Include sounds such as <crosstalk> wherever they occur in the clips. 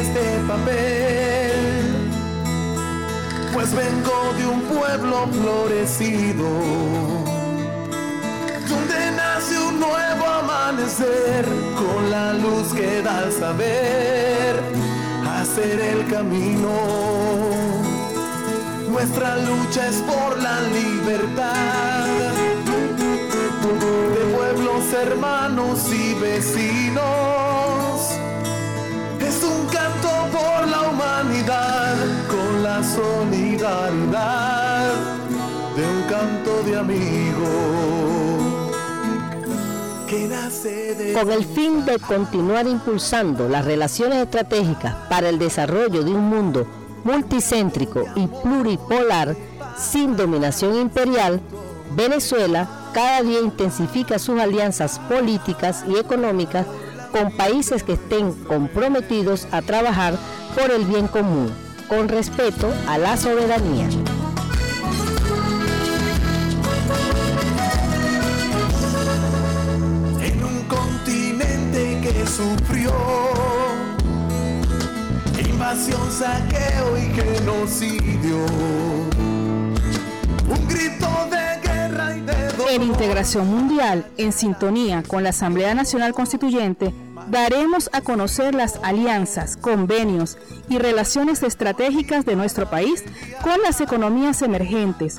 este papel, pues vengo de un pueblo florecido, donde nace un nuevo amanecer con la luz que da al saber hacer el camino. Nuestra lucha es por la libertad de pueblos hermanos y vecinos. Un canto por la humanidad con la solidaridad de un canto de amigos. Con el fin de continuar impulsando las relaciones estratégicas para el desarrollo de un mundo multicéntrico y pluripolar sin dominación imperial, Venezuela cada día intensifica sus alianzas políticas y económicas con países que estén comprometidos a trabajar por el bien común, con respeto a la soberanía. En un continente que sufrió invasión, saqueo y genocidio, un grito de En Integración Mundial, en sintonía con la Asamblea Nacional Constituyente, daremos a conocer las alianzas, convenios y relaciones estratégicas de nuestro país con las economías emergentes,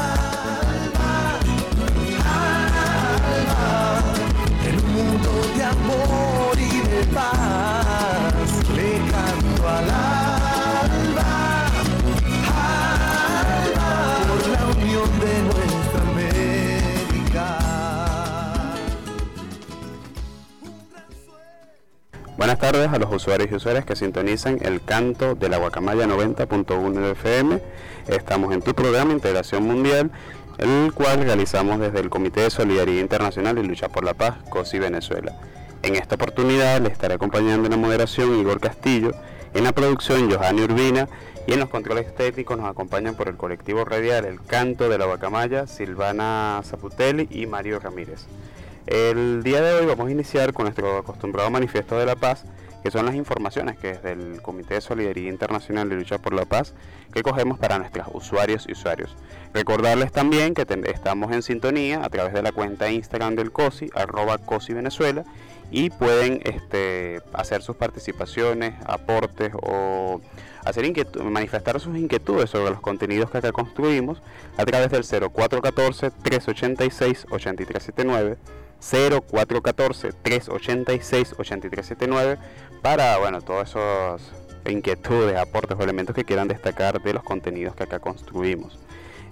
Buenas tardes a los usuarios y usuarias que sintonizan el canto de la Guacamaya 90.1 FM. Estamos en tu programa Integración Mundial, el cual realizamos desde el Comité de Solidaridad Internacional y Lucha por la Paz, COSI Venezuela. En esta oportunidad le estaré acompañando en la moderación Igor Castillo, en la producción Johanny Urbina y en los controles técnicos nos acompañan por el colectivo radial El Canto de la Guacamaya, Silvana Zaputelli y Mario Ramírez. El día de hoy vamos a iniciar con nuestro acostumbrado manifiesto de la paz, que son las informaciones que desde el Comité de Solidaridad Internacional de Lucha por la Paz que cogemos para nuestros usuarios y usuarios. Recordarles también que estamos en sintonía a través de la cuenta Instagram del COSI, arroba COSI y pueden este, hacer sus participaciones, aportes o hacer manifestar sus inquietudes sobre los contenidos que acá construimos a través del 0414-386-8379, 0414-386-8379 para, bueno, todas esas inquietudes, aportes o elementos que quieran destacar de los contenidos que acá construimos.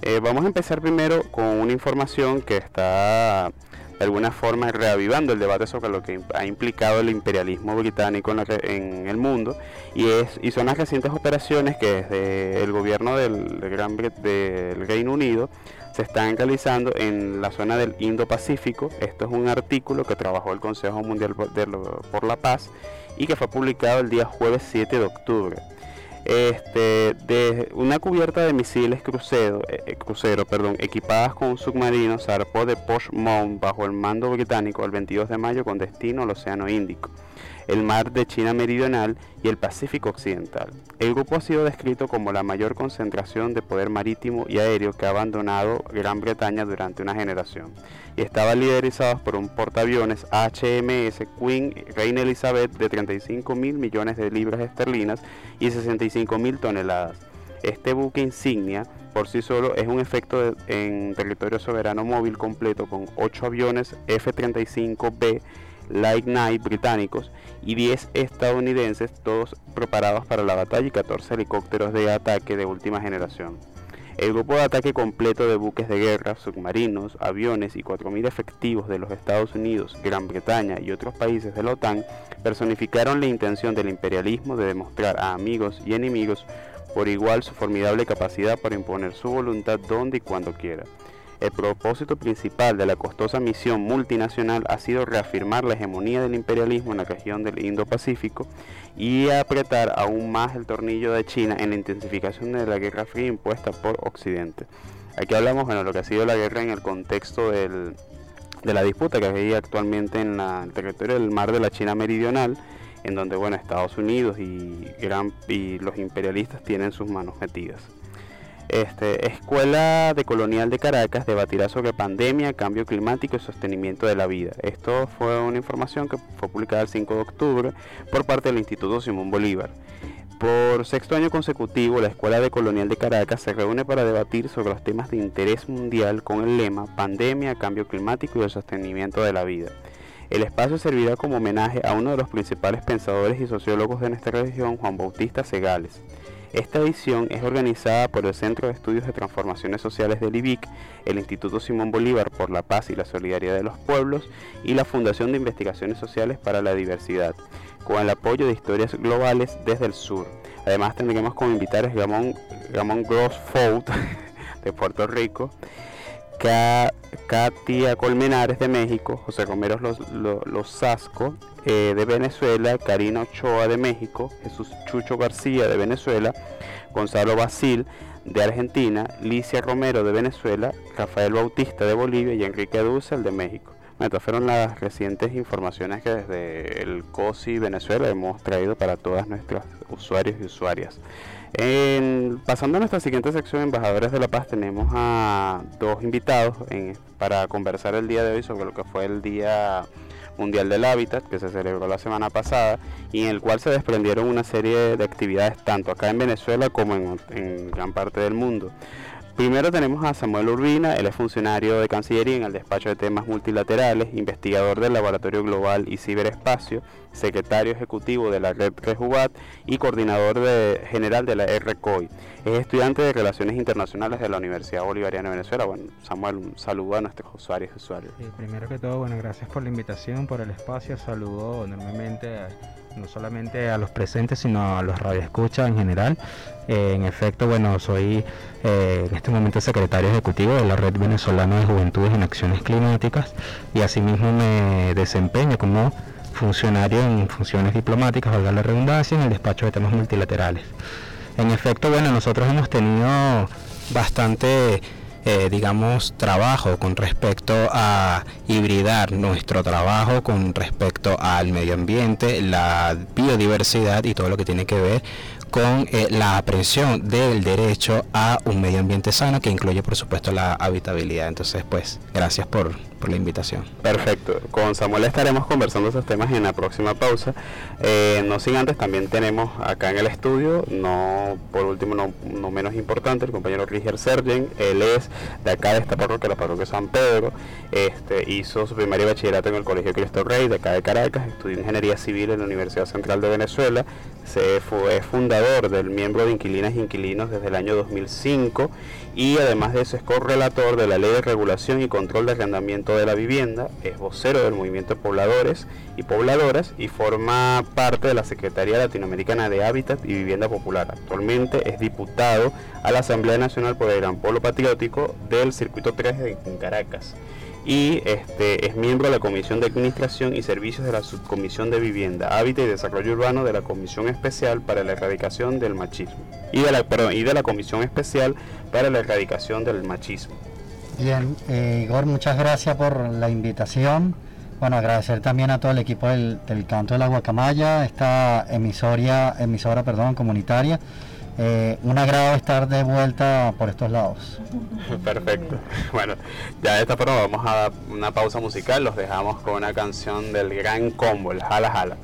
Eh, vamos a empezar primero con una información que está de alguna forma reavivando el debate sobre lo que ha implicado el imperialismo británico en, la en el mundo y, es, y son las recientes operaciones que desde el gobierno del, Gran Bret- del Reino Unido se están realizando en la zona del Indo-Pacífico. Esto es un artículo que trabajó el Consejo Mundial por la Paz y que fue publicado el día jueves 7 de octubre. Este, una cubierta de misiles crucero, eh, eh, crucero equipadas con un submarino zarpó de Portsmouth bajo el mando británico el 22 de mayo con destino al Océano Índico, el mar de China Meridional y el Pacífico Occidental. El grupo ha sido descrito como la mayor concentración de poder marítimo y aéreo que ha abandonado Gran Bretaña durante una generación y estaba liderizado por un portaaviones HMS Queen Reina Elizabeth de 35 mil millones de libras esterlinas y 65 mil toneladas. Este buque insignia por sí solo es un efecto en territorio soberano móvil completo con 8 aviones F-35B Light Knight británicos y 10 estadounidenses, todos preparados para la batalla y 14 helicópteros de ataque de última generación. El grupo de ataque completo de buques de guerra, submarinos, aviones y 4.000 efectivos de los Estados Unidos, Gran Bretaña y otros países de la OTAN personificaron la intención del imperialismo de demostrar a amigos y enemigos por igual su formidable capacidad para imponer su voluntad donde y cuando quiera. El propósito principal de la costosa misión multinacional ha sido reafirmar la hegemonía del imperialismo en la región del Indo-Pacífico y apretar aún más el tornillo de China en la intensificación de la guerra fría impuesta por Occidente. Aquí hablamos de lo que ha sido la guerra en el contexto de la disputa que hay actualmente en el territorio del mar de la China Meridional, en donde bueno, Estados Unidos y los imperialistas tienen sus manos metidas. Este, Escuela de Colonial de Caracas debatirá sobre pandemia, cambio climático y sostenimiento de la vida. Esto fue una información que fue publicada el 5 de octubre por parte del Instituto Simón Bolívar. Por sexto año consecutivo, la Escuela de Colonial de Caracas se reúne para debatir sobre los temas de interés mundial con el lema Pandemia, Cambio Climático y el Sostenimiento de la Vida. El espacio servirá como homenaje a uno de los principales pensadores y sociólogos de nuestra región, Juan Bautista Segales. Esta edición es organizada por el Centro de Estudios de Transformaciones Sociales del IBIC, el Instituto Simón Bolívar por la Paz y la Solidaridad de los Pueblos y la Fundación de Investigaciones Sociales para la Diversidad, con el apoyo de Historias Globales desde el Sur. Además tendremos como invitados Ramón, Ramón Gross <laughs> de Puerto Rico, Katia Colmenares de México, José Romero Los, Los, eh, de Venezuela, Karina Ochoa de México, Jesús Chucho García de Venezuela, Gonzalo Basil de Argentina, Licia Romero de Venezuela, Rafael Bautista de Bolivia y Enrique Dussel de México. Estas fueron las recientes informaciones que desde el COSI Venezuela hemos traído para todas nuestras usuarios y usuarias pasando a nuestra siguiente sección, Embajadores de la Paz, tenemos a dos invitados para conversar el día de hoy sobre lo que fue el Día Mundial del Hábitat, que se celebró la semana pasada, y en el cual se desprendieron una serie de actividades tanto acá en Venezuela como en gran parte del mundo. Primero tenemos a Samuel Urbina, él es funcionario de Cancillería en el despacho de temas multilaterales, investigador del Laboratorio Global y Ciberespacio, secretario ejecutivo de la red Rejubat y coordinador general de la RCOI. Es estudiante de Relaciones Internacionales de la Universidad Bolivariana de Venezuela. Bueno, Samuel, un saludo a nuestros usuarios y usuarios. primero que todo, bueno, gracias por la invitación, por el espacio. Saludo enormemente no solamente a los presentes, sino a los radioescuchas en general. Eh, en efecto, bueno, soy eh, en este momento secretario ejecutivo de la Red Venezolana de Juventudes en Acciones Climáticas y asimismo me desempeño como funcionario en funciones diplomáticas, valga la redundancia, en el despacho de temas multilaterales. En efecto, bueno, nosotros hemos tenido bastante eh, digamos, trabajo con respecto a hibridar nuestro trabajo con respecto al medio ambiente, la biodiversidad y todo lo que tiene que ver con eh, la aprehensión del derecho a un medio ambiente sano que incluye por supuesto la habitabilidad. Entonces pues gracias por, por la invitación. Perfecto, con Samuel estaremos conversando esos temas en la próxima pausa. Eh, no sin antes también tenemos acá en el estudio, no por último no, no menos importante, el compañero Riger Sergen, él es de acá de esta parroquia, la parroquia San Pedro, este, hizo su primaria bachillerato en el Colegio Cristo Rey de acá de Caracas, estudió Ingeniería Civil en la Universidad Central de Venezuela, se fue fundador del miembro de Inquilinas e Inquilinos desde el año 2005 y además de eso es correlator de la Ley de Regulación y Control de Arrendamiento de la Vivienda, es vocero del Movimiento de Pobladores y Pobladoras y forma parte de la Secretaría Latinoamericana de Hábitat y Vivienda Popular. Actualmente es diputado a la Asamblea Nacional por el Gran Polo Patriótico del Circuito 3 de Caracas y este, es miembro de la Comisión de Administración y Servicios de la Subcomisión de Vivienda, Hábitat y Desarrollo Urbano de la Comisión Especial para la Erradicación del Machismo y de la, y de la Comisión Especial para la Erradicación del Machismo. Bien, eh, Igor, muchas gracias por la invitación. Bueno, agradecer también a todo el equipo del, del Canto de la Guacamaya, esta emisoria, emisora perdón, comunitaria eh, un agrado estar de vuelta por estos lados. <laughs> Perfecto. Bueno, ya de esta forma vamos a dar una pausa musical. Los dejamos con una canción del gran combo, el Jala Jala.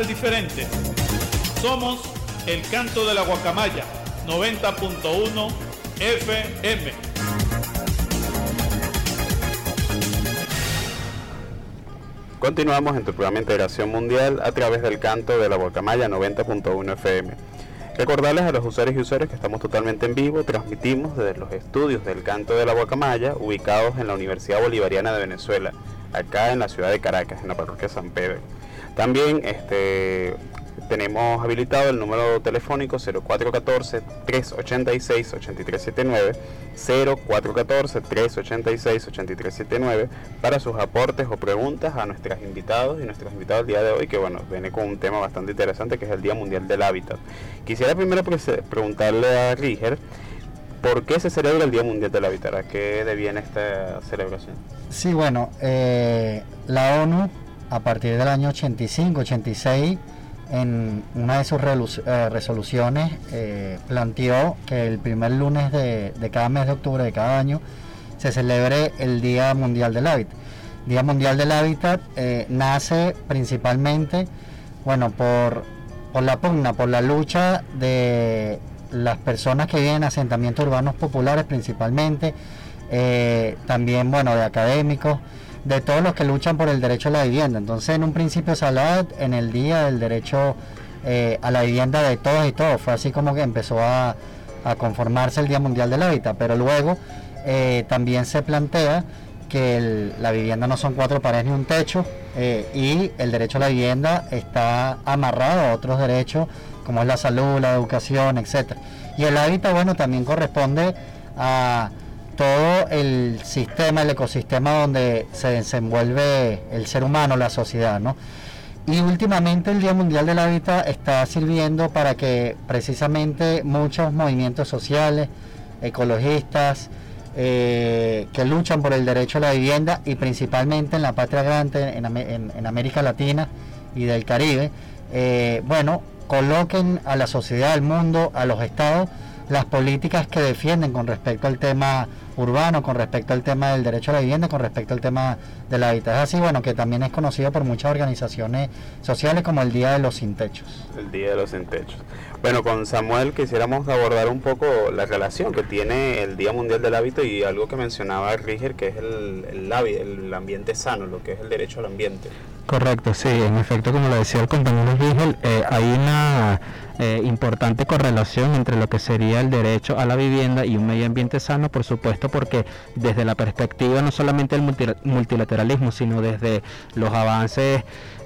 Hace diferentes. Somos el canto de la guacamaya 90.1 FM. Continuamos en tu programa de Integración Mundial a través del canto de la Guacamaya 90.1 FM. Recordarles a los usuarios y usuarios que estamos totalmente en vivo, transmitimos desde los estudios del canto de la Guacamaya, ubicados en la Universidad Bolivariana de Venezuela, acá en la ciudad de Caracas, en la parroquia San Pedro. También este, tenemos habilitado el número telefónico 0414-386-8379, 0414-386-8379 para sus aportes o preguntas a nuestros invitados y nuestros invitados el día de hoy, que bueno, viene con un tema bastante interesante que es el Día Mundial del Hábitat. Quisiera primero pre- preguntarle a Riger, ¿por qué se celebra el Día Mundial del Hábitat? ¿A qué deviene esta celebración? Sí, bueno, eh, la ONU a partir del año 85-86, en una de sus eh, resoluciones, eh, planteó que el primer lunes de, cada mes de octubre de cada año se celebre el Día Mundial del Hábitat. Día Mundial del Hábitat eh, nace principalmente, bueno, por, la pugna, por la lucha de las personas que viven en asentamientos urbanos populares principalmente, también, bueno, de académicos, de todos los que luchan por el derecho a la vivienda. Entonces, en un principio se en el día del derecho eh, a la vivienda de todos y todos. Fue así como que empezó a, conformarse el Día Mundial del Hábitat. Pero luego eh, también se plantea que la vivienda no son cuatro paredes ni un techo eh, y el derecho a la vivienda está amarrado a otros derechos como es la salud, la educación, etcétera. Y el hábitat, bueno, también corresponde a todo el sistema, el ecosistema donde se desenvuelve el ser humano, la sociedad, ¿no? Y últimamente el Día Mundial del Hábitat está sirviendo para que precisamente muchos movimientos sociales, ecologistas, eh, que luchan por el derecho a la vivienda y principalmente en la patria grande, en, en América Latina y del Caribe, eh, bueno, coloquen a la sociedad, al mundo, a los estados, las políticas que defienden con respecto al tema urbano, con respecto al tema del derecho a la vivienda, con respecto al tema de la hábitat. Es así, bueno, que también es conocido por muchas organizaciones sociales como el Día de los Sin Techos. El Día de los Sin Techos. Bueno, con Samuel quisiéramos abordar un poco la relación que tiene el Día Mundial del Hábito y algo que mencionaba Riger, que es el, el, el ambiente sano, lo que es el derecho al ambiente. Correcto, sí, en efecto, como lo decía el compañero Rigel, eh, hay una eh, importante correlación entre lo que sería el derecho a la vivienda y un medio ambiente sano, por supuesto, porque desde la perspectiva no solamente del multilateralismo, sino desde los avances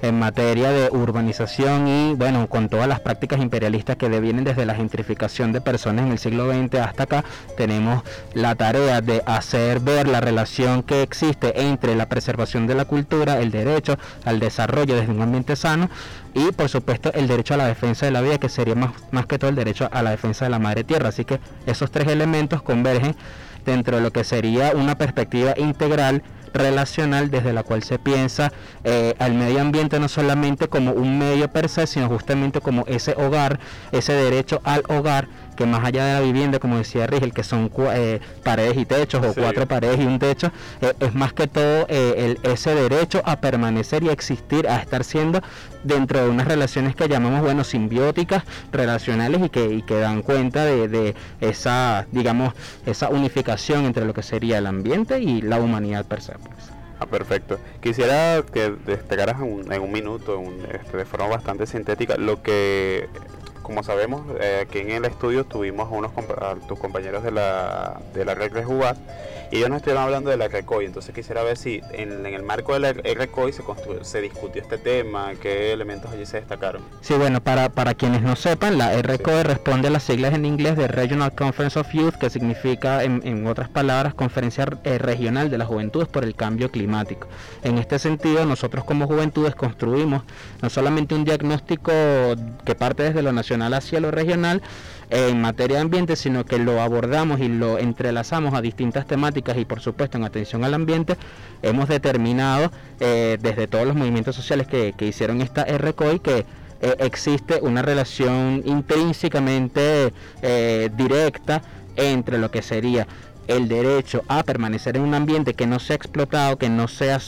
en materia de urbanización y, bueno, con todas las prácticas imperialistas que vienen desde la gentrificación de personas en el siglo XX hasta acá, tenemos la tarea de hacer ver la relación que existe entre la preservación de la cultura, el derecho al desarrollo desde un ambiente sano y, por supuesto, el derecho a la defensa de la vida, que sería más, más que todo el derecho a la defensa de la madre tierra. Así que esos tres elementos convergen dentro de lo que sería una perspectiva integral relacional desde la cual se piensa eh, al medio ambiente no solamente como un medio per se, sino justamente como ese hogar, ese derecho al hogar que más allá de la vivienda, como decía Rigel, que son eh, paredes y techos o cuatro paredes y un techo, eh, es más que todo el, ese derecho a permanecer y a existir, a estar siendo dentro de unas relaciones que llamamos, bueno, simbióticas, relacionales y que, y que dan cuenta de, de, esa, digamos, esa unificación entre lo que sería el ambiente y la humanidad per se. Pues. Ah, perfecto. Quisiera que destacaras en un, minuto, este, de forma bastante sintética, lo que como sabemos, eh, aquí en el estudio tuvimos unos tus compañeros de la, de la red Rejubat y ellos nos estuvieron hablando de la RECOI. Entonces quisiera ver si en, el marco de la RECOI se, se discutió este tema, qué elementos allí se destacaron. Sí, bueno, para, para quienes no sepan, la RECOI responde a las siglas en inglés de Regional Conference of Youth, que significa, en, en otras palabras, Conferencia eh, Regional de las Juventudes por el Cambio Climático. En este sentido, nosotros como juventudes construimos no solamente un diagnóstico que parte desde lo nacional, hacia lo regional en materia de ambiente, sino que lo abordamos y lo entrelazamos a distintas temáticas y por supuesto en atención al ambiente, hemos determinado eh, desde todos los movimientos sociales que, hicieron esta RCOI que eh, existe una relación intrínsecamente eh, directa entre lo que sería el derecho a permanecer en un ambiente que no sea explotado, que no sea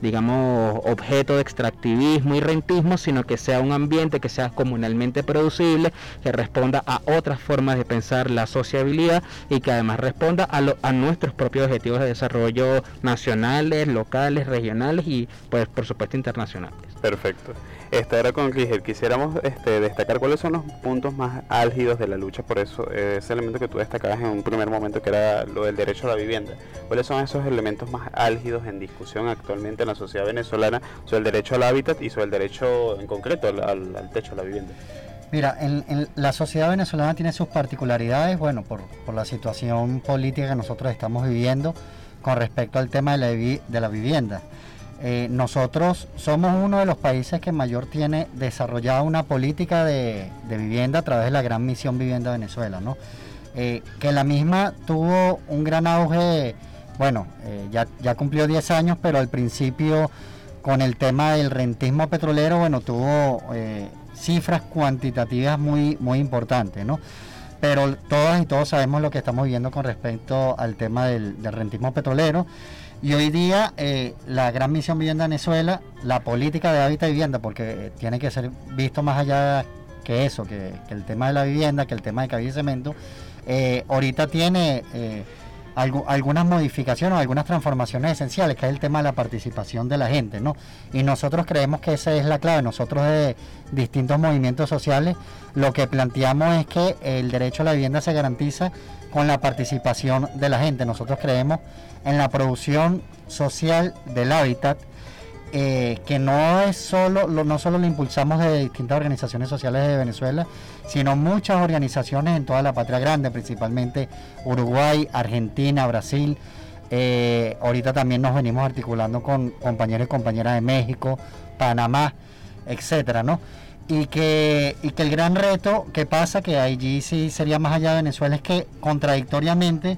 digamos, objeto de extractivismo y rentismo, sino que sea un ambiente que sea comunalmente producible, que responda a otras formas de pensar la sociabilidad y que además responda a, a nuestros propios objetivos de desarrollo nacionales, locales, regionales y, pues, por supuesto, internacionales. Perfecto. Esta era con Rigel. Quisiéramos este, destacar cuáles son los puntos más álgidos de la lucha por eso, ese elemento que tú destacabas en un primer momento que era lo del derecho a la vivienda. ¿Cuáles son esos elementos más álgidos en discusión actualmente en la sociedad venezolana sobre el derecho al hábitat y sobre el derecho en concreto al, techo a la vivienda? Mira, en, la sociedad venezolana tiene sus particularidades, bueno, por, la situación política que nosotros estamos viviendo con respecto al tema de la vivienda. Eh, nosotros somos uno de los países que mayor tiene desarrollada una política de, vivienda a través de la Gran Misión Vivienda Venezuela, ¿no? Eh, que la misma tuvo un gran auge, bueno, eh, ya, cumplió 10 años, pero al principio con el tema del rentismo petrolero, bueno, tuvo cifras cuantitativas muy, muy importantes, ¿no? Pero todas y todos sabemos lo que estamos viendo con respecto al tema del rentismo petrolero. Y hoy día eh, la gran misión Vivienda Venezuela, la política de hábitat y vivienda, porque eh, tiene que ser visto más allá que eso, que, el tema de la vivienda, que el tema de cabilla y cemento, eh, ahorita tiene algunas modificaciones o algunas transformaciones esenciales, que es el tema de la participación de la gente, ¿no? Y nosotros creemos que esa es la clave. Nosotros de distintos movimientos sociales lo que planteamos es que el derecho a la vivienda se garantiza con la participación de la gente. Nosotros creemos en la producción social del hábitat, eh, que no es solo, no solo lo impulsamos de distintas organizaciones sociales de Venezuela, sino muchas organizaciones en toda la patria grande, principalmente Uruguay, Argentina, Brasil. Eh, ahorita también nos venimos articulando con compañeros y compañeras de México, Panamá, etcétera, ¿no? Y que, y que el gran reto que pasa, que allí sí sería más allá de Venezuela, es que contradictoriamente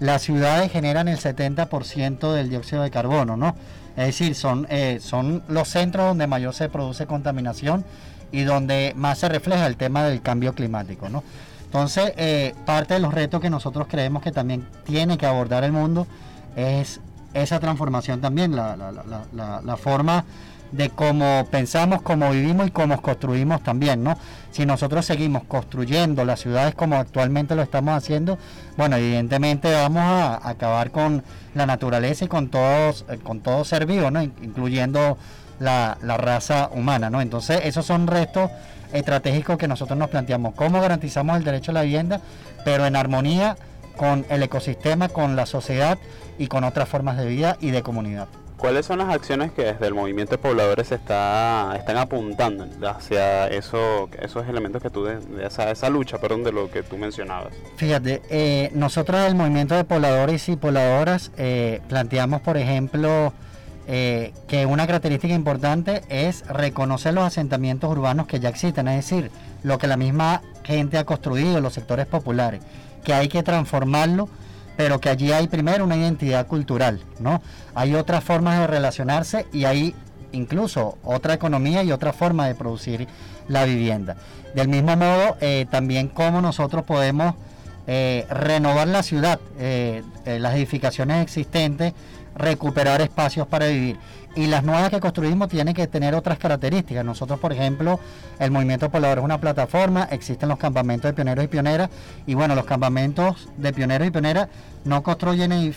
las ciudades generan el 70% del dióxido de carbono, ¿no? Es decir, son, eh, son los centros donde mayor se produce contaminación y donde más se refleja el tema del cambio climático, ¿no? Entonces, eh, parte de los retos que nosotros creemos que también tiene que abordar el mundo es esa transformación también, la, la, forma de cómo pensamos, cómo vivimos y cómo construimos también, ¿no? Si nosotros seguimos construyendo las ciudades como actualmente lo estamos haciendo, bueno, evidentemente vamos a acabar con la naturaleza y con todos, eh, con todo ser vivo, ¿no? Incluyendo la, la raza humana, ¿no? Entonces, esos son retos estratégicos que nosotros nos planteamos, cómo garantizamos el derecho a la vivienda, pero en armonía con el ecosistema, con la sociedad y con otras formas de vida y de comunidad. ¿Cuáles son las acciones que desde el movimiento de pobladores está, están apuntando hacia eso, esos elementos que tú, de, esa, esa, lucha, perdón, de lo que tú mencionabas? Fíjate, eh, nosotros del movimiento de pobladores y pobladoras eh, planteamos, por ejemplo, eh, que una característica importante es reconocer los asentamientos urbanos que ya existen, es decir, lo que la misma gente ha construido, los sectores populares, que hay que transformarlo pero que allí hay primero una identidad cultural, ¿no? Hay otras formas de relacionarse y hay incluso otra economía y otra forma de producir la vivienda. Del mismo modo, eh, también cómo nosotros podemos eh, renovar la ciudad, eh, las edificaciones existentes, recuperar espacios para vivir y las nuevas que construimos tienen que tener otras características. Nosotros, por ejemplo, el Movimiento Poblador es una plataforma, existen los campamentos de pioneros y pioneras, y bueno, los campamentos de pioneros y pioneras no construyen eh,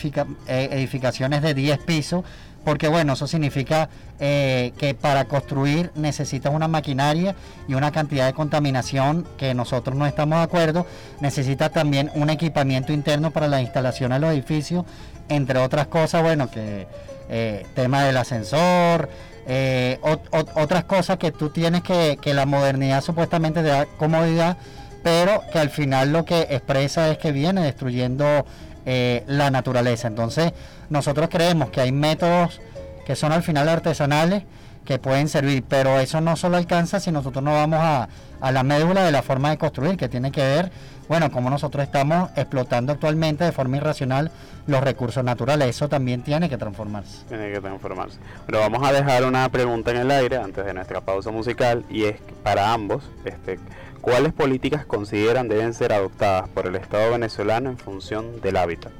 edificaciones de 10 pisos, porque bueno, eso significa eh, que para construir necesitas una maquinaria y una cantidad de contaminación que nosotros no estamos de acuerdo, necesitas también un equipamiento interno para la instalación de los edificios, entre otras cosas, bueno, que eh, tema del ascensor, eh, otras cosas que tú tienes que, que la modernidad supuestamente te da comodidad, pero que al final lo que expresa es que viene destruyendo eh, la naturaleza. Entonces nosotros creemos que hay métodos que son al final artesanales que pueden servir, pero eso no solo alcanza si nosotros no vamos a, a la médula de la forma de construir, que tiene que ver bueno, como nosotros estamos explotando actualmente de forma irracional los recursos naturales. Eso también tiene que transformarse. Tiene que transformarse. Pero vamos a dejar una pregunta en el aire antes de nuestra pausa musical y es para ambos, este, ¿cuáles políticas consideran deben ser adoptadas por el Estado venezolano en función del hábitat?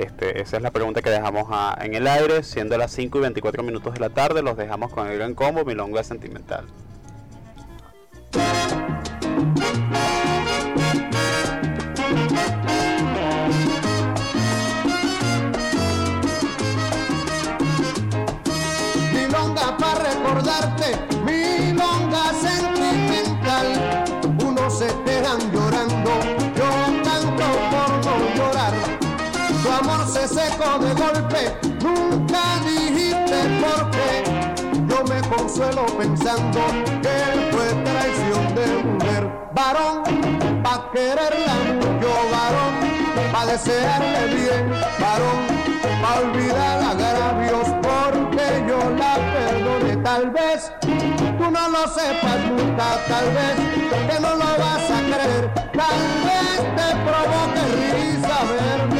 Este, esa es la pregunta que dejamos en el aire, siendo las 5 y 24 minutos de la tarde, los dejamos con el gran combo Milonga Sentimental. De golpe, nunca dijiste por qué. Yo me consuelo pensando que fue traición de mujer. Varón, pa' quererla mucho, varón, pa' desearle bien, varón, pa' olvidar agravios porque yo la perdone. Tal vez tú no lo sepas nunca, tal vez que no lo vas a creer, tal vez te provoque risa verme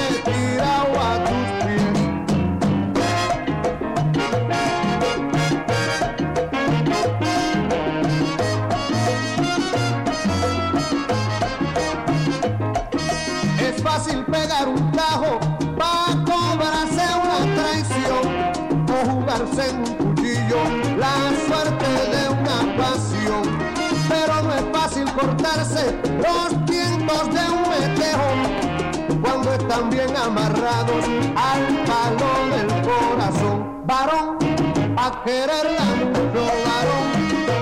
los tientos de un metejo cuando están bien amarrados al palo del corazón. Varón, a quererla mucho, varón,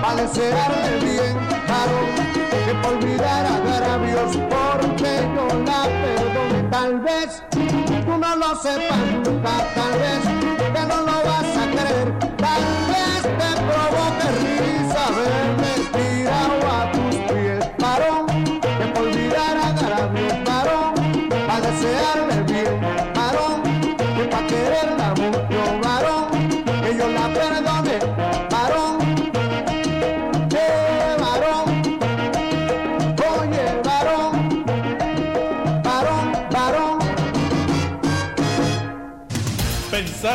a desearle bien, varón que por olvidar agravios porque yo la perdone. Tal vez tú no lo sepas nunca, tal vez que no lo vas a creer, tal vez te provoque risa verme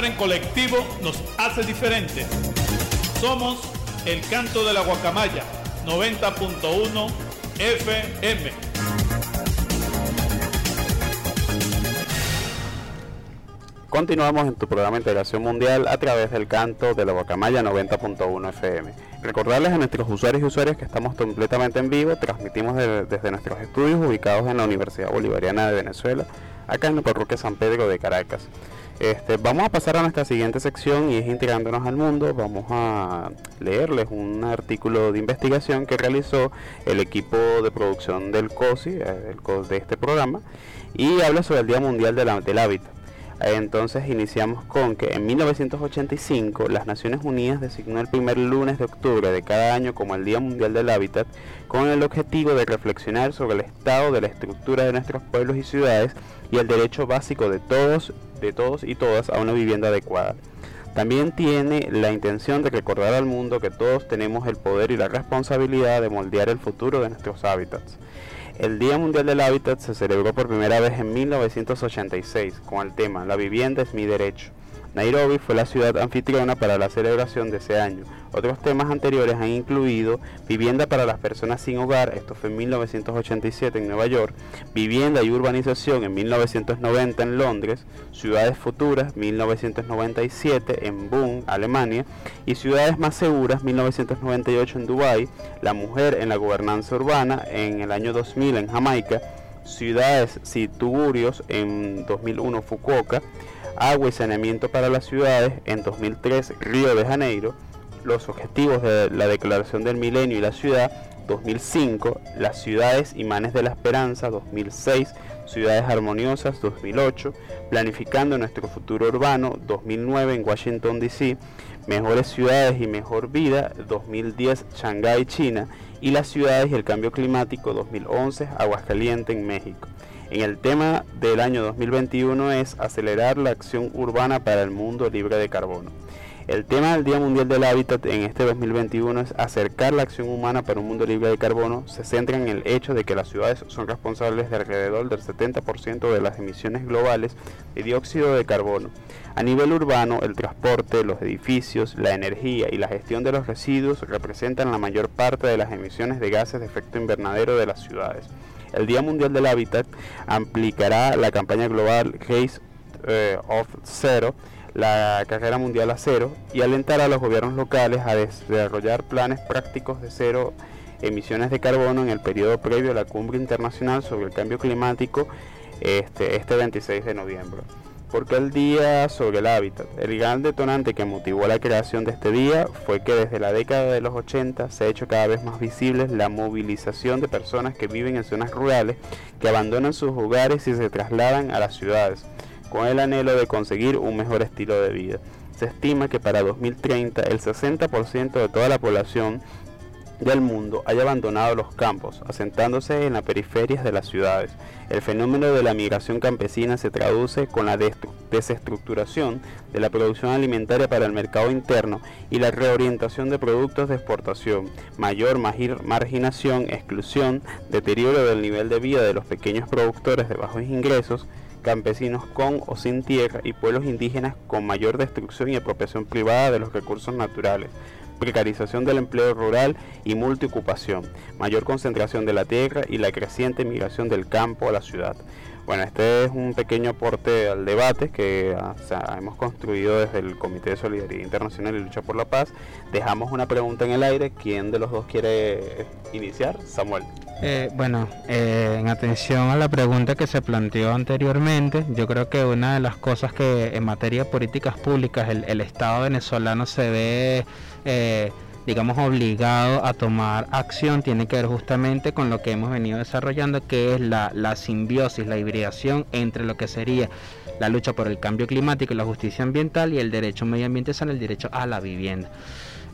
en colectivo nos hace diferentes. Somos el canto de la guacamaya 90.1 FM. Continuamos en tu programa de Integración Mundial a través del canto de la Guacamaya 90.1 FM. Recordarles a nuestros usuarios y usuarias que estamos completamente en vivo, transmitimos desde nuestros estudios ubicados en la Universidad Bolivariana de Venezuela, acá en la parroquia San Pedro de Caracas. Este, vamos a pasar a nuestra siguiente sección y es Integrándonos al Mundo. Vamos a leerles un artículo de investigación que realizó el equipo de producción del COSI, eh, de este programa, y habla sobre el Día Mundial del Hábitat. Entonces iniciamos con que en 1985 las Naciones Unidas designó el primer lunes de octubre de cada año como el Día Mundial del Hábitat con el objetivo de reflexionar sobre el estado de la estructura de nuestros pueblos y ciudades y el derecho básico de todos, de todos y todas a una vivienda adecuada. También tiene la intención de recordar al mundo que todos tenemos el poder y la responsabilidad de moldear el futuro de nuestros hábitats. El Día Mundial del Hábitat se celebró por primera vez en 1986 con el tema La vivienda es mi derecho. Nairobi fue la ciudad anfitriona para la celebración de ese año. Otros temas anteriores han incluido vivienda para las personas sin hogar, esto fue en 1987 en Nueva York, vivienda y urbanización en 1990 en Londres, ciudades futuras 1997 en Bonn, Alemania, y ciudades más seguras 1998 en Dubái, la mujer en la gobernanza urbana en el año 2000 en Jamaica, ciudades situburios en 2001 Fukuoka, agua y saneamiento para las ciudades en 2003 Río de Janeiro, los objetivos de la Declaración del Milenio y la Ciudad 2005, las ciudades imanes de la esperanza 2006, ciudades armoniosas 2008, planificando nuestro futuro urbano 2009 en Washington DC, mejores ciudades y mejor vida 2010 Shanghái China y las ciudades y el cambio climático 2011 Aguascalientes en México. En el tema del año 2021 es acelerar la acción urbana para el mundo libre de carbono. El tema del Día Mundial del Hábitat en este 2021 es acercar la acción humana para un mundo libre de carbono. Se centra en el hecho de que las ciudades son responsables de alrededor del 70% de las emisiones globales de dióxido de carbono. A nivel urbano, el transporte, los edificios, la energía y la gestión de los residuos representan la mayor parte de las emisiones de gases de efecto invernadero de las ciudades. El Día Mundial del Hábitat aplicará la campaña global Race eh, of Zero, la carrera mundial a cero, y alentará a los gobiernos locales a desarrollar planes prácticos de cero emisiones de carbono en el periodo previo a la cumbre internacional sobre el cambio climático este, este 26 de noviembre porque el día sobre el hábitat. El gran detonante que motivó la creación de este día fue que desde la década de los 80 se ha hecho cada vez más visible la movilización de personas que viven en zonas rurales, que abandonan sus hogares y se trasladan a las ciudades, con el anhelo de conseguir un mejor estilo de vida. Se estima que para 2030 el 60% de toda la población del mundo haya abandonado los campos, asentándose en las periferias de las ciudades. El fenómeno de la migración campesina se traduce con la desestructuración de la producción alimentaria para el mercado interno y la reorientación de productos de exportación, mayor marginación, exclusión, deterioro del nivel de vida de los pequeños productores de bajos ingresos, campesinos con o sin tierra y pueblos indígenas con mayor destrucción y apropiación privada de los recursos naturales, precarización del empleo rural y multiocupación, mayor concentración de la tierra y la creciente migración del campo a la ciudad. Bueno, este es un pequeño aporte al debate que ah, hemos construido desde el Comité de Solidaridad Internacional y Lucha por la Paz. Dejamos una pregunta en el aire. ¿Quién de los dos quiere iniciar? Samuel. Eh, bueno, eh, en atención a la pregunta que se planteó anteriormente, yo creo que una de las cosas que en materia de políticas públicas el, el Estado venezolano se ve digamos, obligado a tomar acción tiene que ver justamente con lo que hemos venido desarrollando, que es la, simbiosis, la hibridación entre lo que sería la lucha por el cambio climático y la justicia ambiental y el derecho medioambiental son el derecho a la vivienda.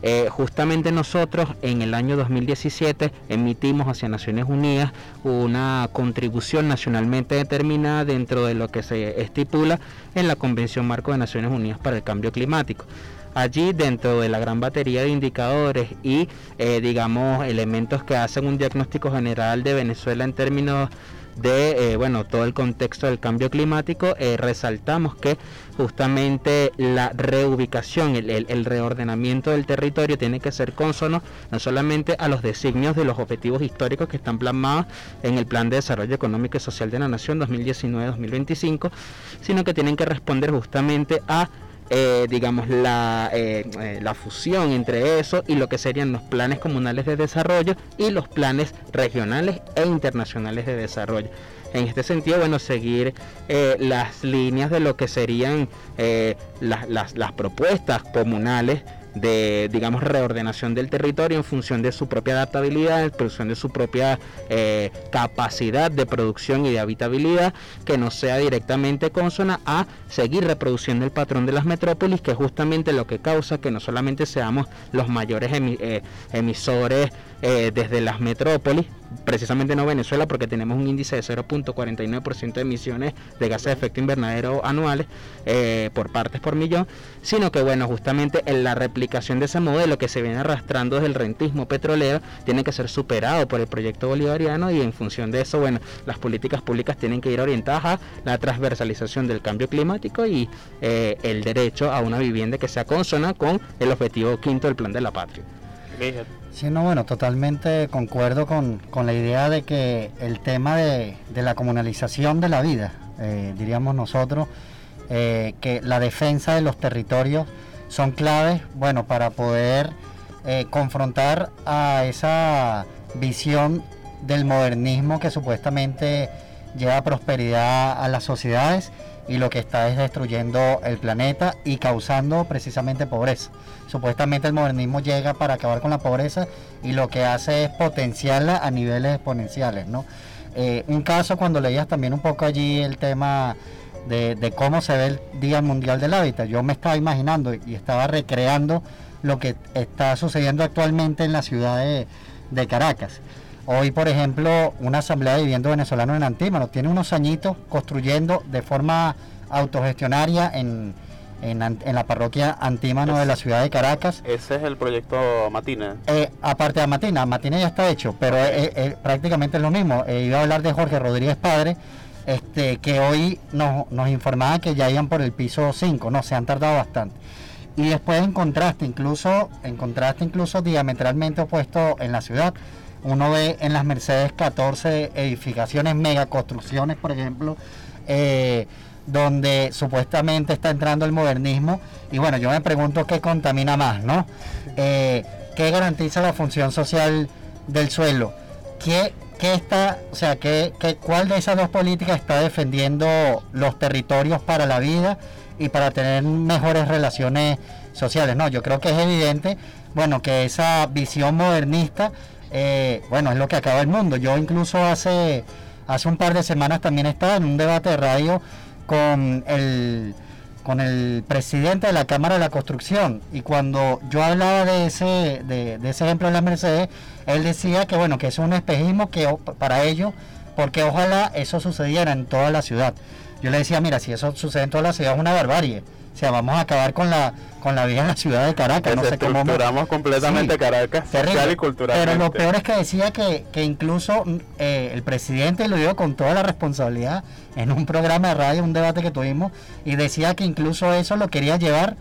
Eh, justamente nosotros en el año 2017 emitimos hacia Naciones Unidas una contribución nacionalmente determinada dentro de lo que se estipula en la Convención Marco de Naciones Unidas para el Cambio Climático. Allí dentro de la gran batería de indicadores y eh, digamos elementos que hacen un diagnóstico general de Venezuela en términos de eh, bueno todo el contexto del cambio climático, eh, resaltamos que justamente la reubicación, el, el, reordenamiento del territorio tiene que ser consono no solamente a los designios de los objetivos históricos que están plasmados en el Plan de Desarrollo Económico y Social de la Nación 2019-2025, sino que tienen que responder justamente a eh, digamos, la, eh, eh, la fusión entre eso y lo que serían los planes comunales de desarrollo y los planes regionales e internacionales de desarrollo. En este sentido, bueno, seguir las líneas de lo que serían las, las, las propuestas comunales de, digamos, reordenación del territorio en función de su propia adaptabilidad, en función de su propia eh, capacidad de producción y de habitabilidad, que no sea directamente consona a seguir reproduciendo el patrón de las metrópolis, que es justamente lo que causa que no solamente seamos los mayores eh, emisores eh, desde las metrópolis, precisamente no Venezuela, porque tenemos un índice de 0.49% de emisiones de gases de efecto invernadero anuales por partes por millón, sino que bueno, justamente en la replicación de ese modelo que se viene arrastrando desde el rentismo petrolero tiene que ser superado por el proyecto bolivariano y en función de eso, bueno, las políticas públicas tienen que ir orientadas a la transversalización del cambio climático y eh, el derecho a una vivienda que sea consona con el objetivo quinto del plan de la patria. Sí, no, bueno, totalmente concuerdo con, la idea de que el tema de, la comunalización de la vida, eh, diríamos nosotros, eh, que la defensa de los territorios son claves, bueno, para poder eh, confrontar a esa visión del modernismo que supuestamente lleva prosperidad a las sociedades y lo que está es destruyendo el planeta y causando precisamente pobreza. Supuestamente el modernismo llega para acabar con la pobreza y lo que hace es potenciarla a niveles exponenciales, ¿no? Eh, un caso cuando leías también un poco allí el tema de, cómo se ve el Día Mundial del Hábitat. Yo me estaba imaginando y estaba recreando lo que está sucediendo actualmente en la ciudad de, Caracas. Hoy, por ejemplo, una asamblea de viviendas venezolanos en Antímano tiene unos añitos construyendo de forma autogestionaria en, en, la parroquia Antímano de la ciudad de Caracas. Ese es el proyecto Matina. Eh, aparte de Matina, Matina ya está hecho, pero prácticamente es lo mismo. Eh, iba a hablar de Jorge Rodríguez Padre, este, que hoy nos, nos informaban que ya iban por el piso 5, no, se han tardado bastante. Y después en contraste, incluso, en contraste incluso diametralmente opuesto en la ciudad, uno ve en las Mercedes 14 edificaciones, mega construcciones, por ejemplo, eh, donde supuestamente está entrando el modernismo. Y bueno, yo me pregunto qué contamina más, ¿no? Eh, ¿Qué garantiza la función social del suelo? ¿Qué ¿qué está, o sea, qué, cuál de esas dos políticas está defendiendo los territorios para la vida y para tener mejores relaciones sociales? No, yo creo que es evidente, bueno, que esa visión modernista, eh, bueno, es lo que acaba el mundo. Yo incluso hace, hace un par de semanas también estaba en un debate de radio con el con el presidente de la Cámara de la Construcción y cuando yo hablaba de ese de, ese ejemplo de la Mercedes él decía que bueno, que es un espejismo que para ellos, porque ojalá eso sucediera en toda la ciudad. Yo le decía, mira, si eso sucede en toda la ciudad es una barbarie. O sea, vamos a acabar con la con la vida en la ciudad de Caracas. no sé cómo completamente Caracas social y culturalmente. Pero lo peor es que decía que, que incluso eh, el presidente lo dio con toda la responsabilidad en un programa de radio, un debate que tuvimos, y decía que incluso eso lo quería llevar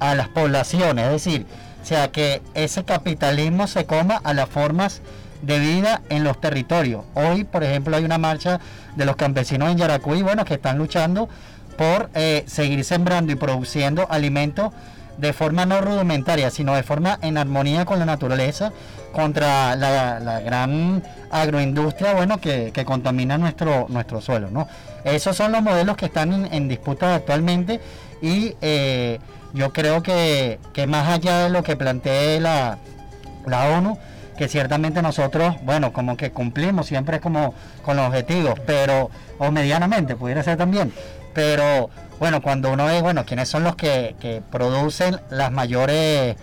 a las poblaciones. Es decir, o sea, que ese capitalismo se coma a las formas de vida en los territorios. Hoy, por ejemplo, hay una marcha de los campesinos en Yaracuy, bueno, que están luchando por eh, seguir sembrando y produciendo alimentos de forma no rudimentaria, sino de forma en armonía con la naturaleza, contra la, gran agroindustria, bueno, que, contamina nuestro, nuestro suelo, ¿no? Esos son los modelos que están en, disputa actualmente y eh, yo creo que, más allá de lo que plantee la, la ONU, que ciertamente nosotros, bueno, como que cumplimos siempre como con los objetivos, pero, o medianamente, pudiera ser también, pero bueno, cuando uno ve, bueno, quiénes son los que, producen las mayores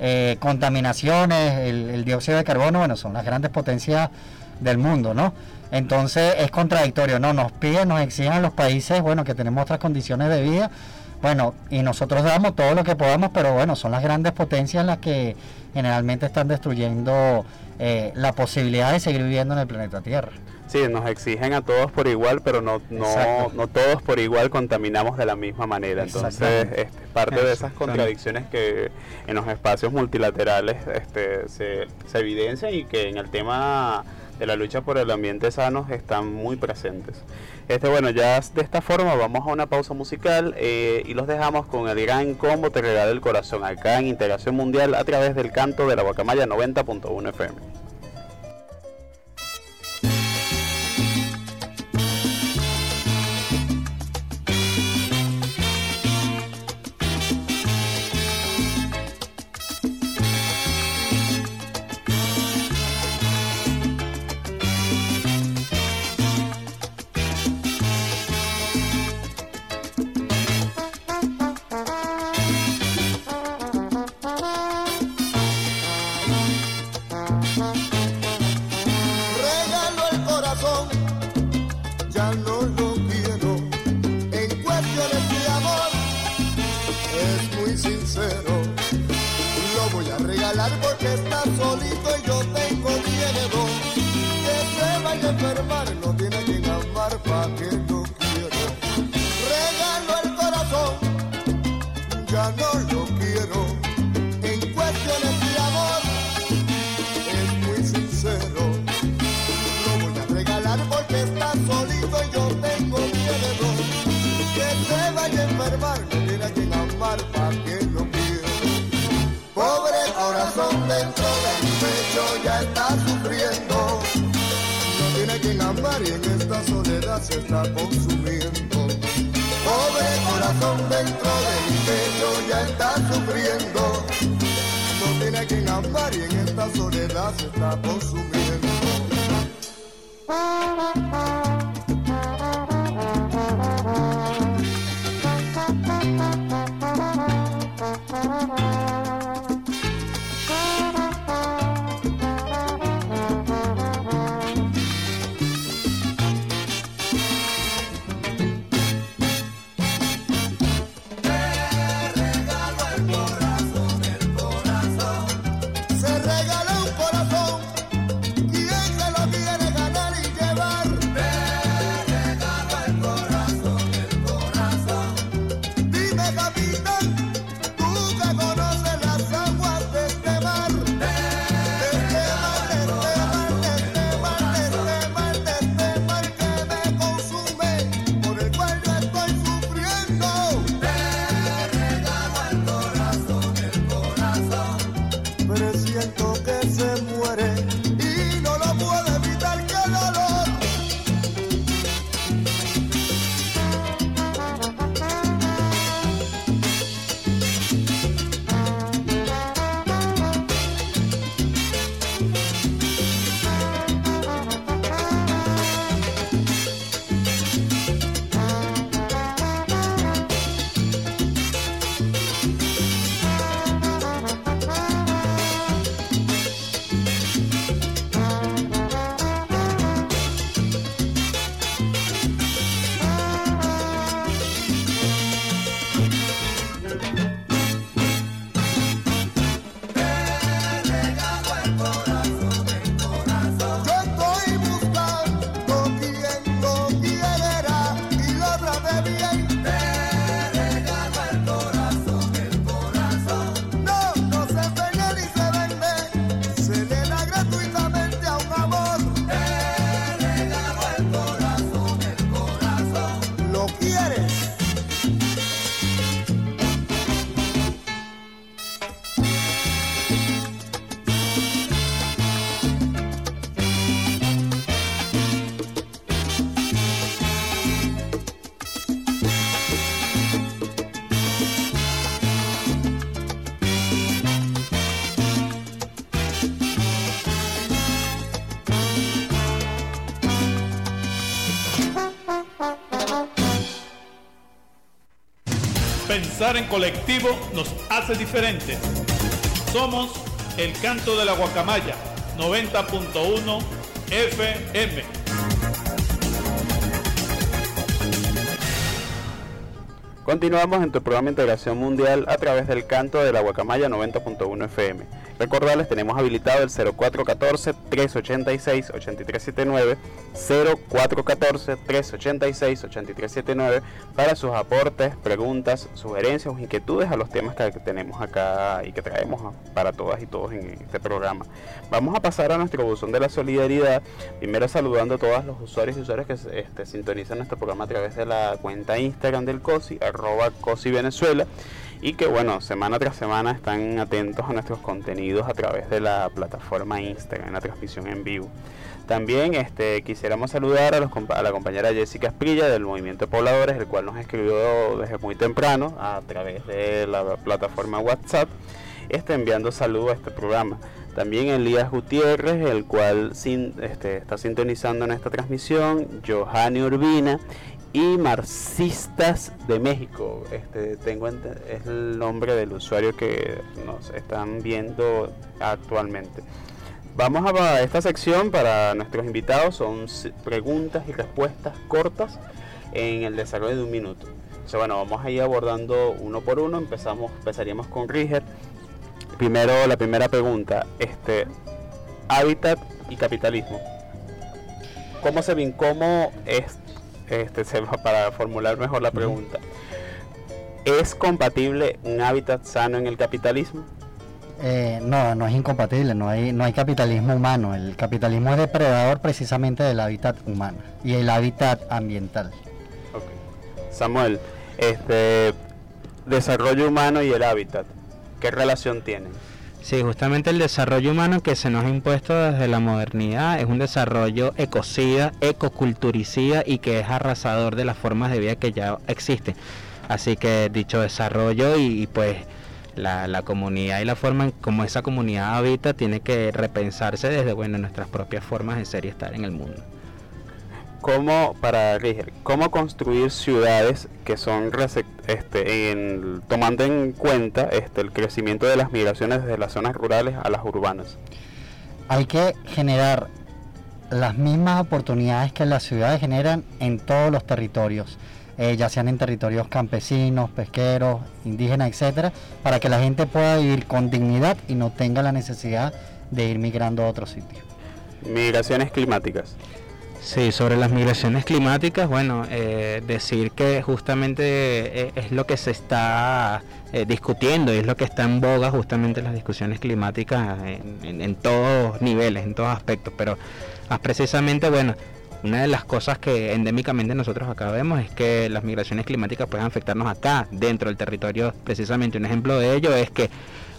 eh, contaminaciones, el, el, dióxido de carbono, bueno, son las grandes potencias del mundo, ¿no? Entonces es contradictorio, ¿no? Nos piden, nos exigen a los países, bueno, que tenemos otras condiciones de vida, bueno, y nosotros damos todo lo que podamos, pero bueno, son las grandes potencias las que generalmente están destruyendo eh, la posibilidad de seguir viviendo en el planeta Tierra. Sí, nos exigen a todos por igual, pero no, no, no todos por igual contaminamos de la misma manera. Entonces, este, parte de esas contradicciones que en los espacios multilaterales este, se, se evidencian y que en el tema de la lucha por el ambiente sano están muy presentes. Este, bueno, ya de esta forma vamos a una pausa musical eh, y los dejamos con el gran combo Te regala el corazón acá en Integración Mundial a través del canto de la Guacamaya 90.1 FM. Corazón dentro de mi pecho ya está sufriendo. No tiene quien amar y en esta soledad se está consumiendo. En colectivo nos hace diferentes. Somos el canto de la guacamaya 90.1 FM. Continuamos en tu programa Integración Mundial a través del canto de la Guacamaya 90.1 FM. Recordarles, tenemos habilitado el 0414-386-8379, 0414-386-8379 para sus aportes, preguntas, sugerencias o inquietudes a los temas que tenemos acá y que traemos para todas y todos en este programa. Vamos a pasar a nuestro buzón de la solidaridad, primero saludando a todos los usuarios y usuarios que este, sintonizan nuestro programa a través de la cuenta Instagram del COSI, arroba COSI y que bueno, semana tras semana están atentos a nuestros contenidos a través de la plataforma Instagram, la transmisión en vivo. También este, quisiéramos saludar a, los, a la compañera Jessica Esprilla del Movimiento Pobladores, el cual nos escribió desde muy temprano a través de la plataforma WhatsApp, este, enviando saludos a este programa. También Elías Gutiérrez, el cual sin, este, está sintonizando en esta transmisión, Johanny Urbina y Marxistas de México. Este, tengo es el nombre del usuario que nos están viendo actualmente. Vamos a esta sección para nuestros invitados, son preguntas y respuestas cortas en el desarrollo de un minuto. O bueno, vamos a ir abordando uno por uno. Empezamos, empezaríamos con Riger. Primero, la primera pregunta, este, hábitat y capitalismo. ¿Cómo se ven, cómo es este, para formular mejor la pregunta. ¿Es compatible un hábitat sano en el capitalismo? Eh, no, no es incompatible, no hay, no hay capitalismo humano. El capitalismo es depredador precisamente del hábitat humano y el hábitat ambiental. Samuel, este desarrollo humano y el hábitat, ¿qué relación tienen? Sí, justamente el desarrollo humano que se nos ha impuesto desde la modernidad es un desarrollo ecocida, ecoculturicida y que es arrasador de las formas de vida que ya existen. Así que dicho desarrollo y, pues la, comunidad y la forma en cómo esa comunidad habita tiene que repensarse desde bueno nuestras propias formas de ser y estar en el mundo cómo para cómo construir ciudades que son este, tomando en cuenta este, el crecimiento de las migraciones desde las zonas rurales a las urbanas. Hay que generar las mismas oportunidades que las ciudades generan en todos los territorios, eh, ya sean en territorios campesinos, pesqueros, indígenas, etcétera, para que la gente pueda vivir con dignidad y no tenga la necesidad de ir migrando a otro sitio. Migraciones climáticas. Sí, sobre las migraciones climáticas, bueno, eh, decir que justamente eh, es lo que se está eh, discutiendo y es lo que está en boga justamente las discusiones climáticas en, todos niveles, en todos aspectos, pero más precisamente, bueno, una de las cosas que endémicamente nosotros acá vemos es que las migraciones climáticas pueden afectarnos acá, dentro del territorio, precisamente un ejemplo de ello es que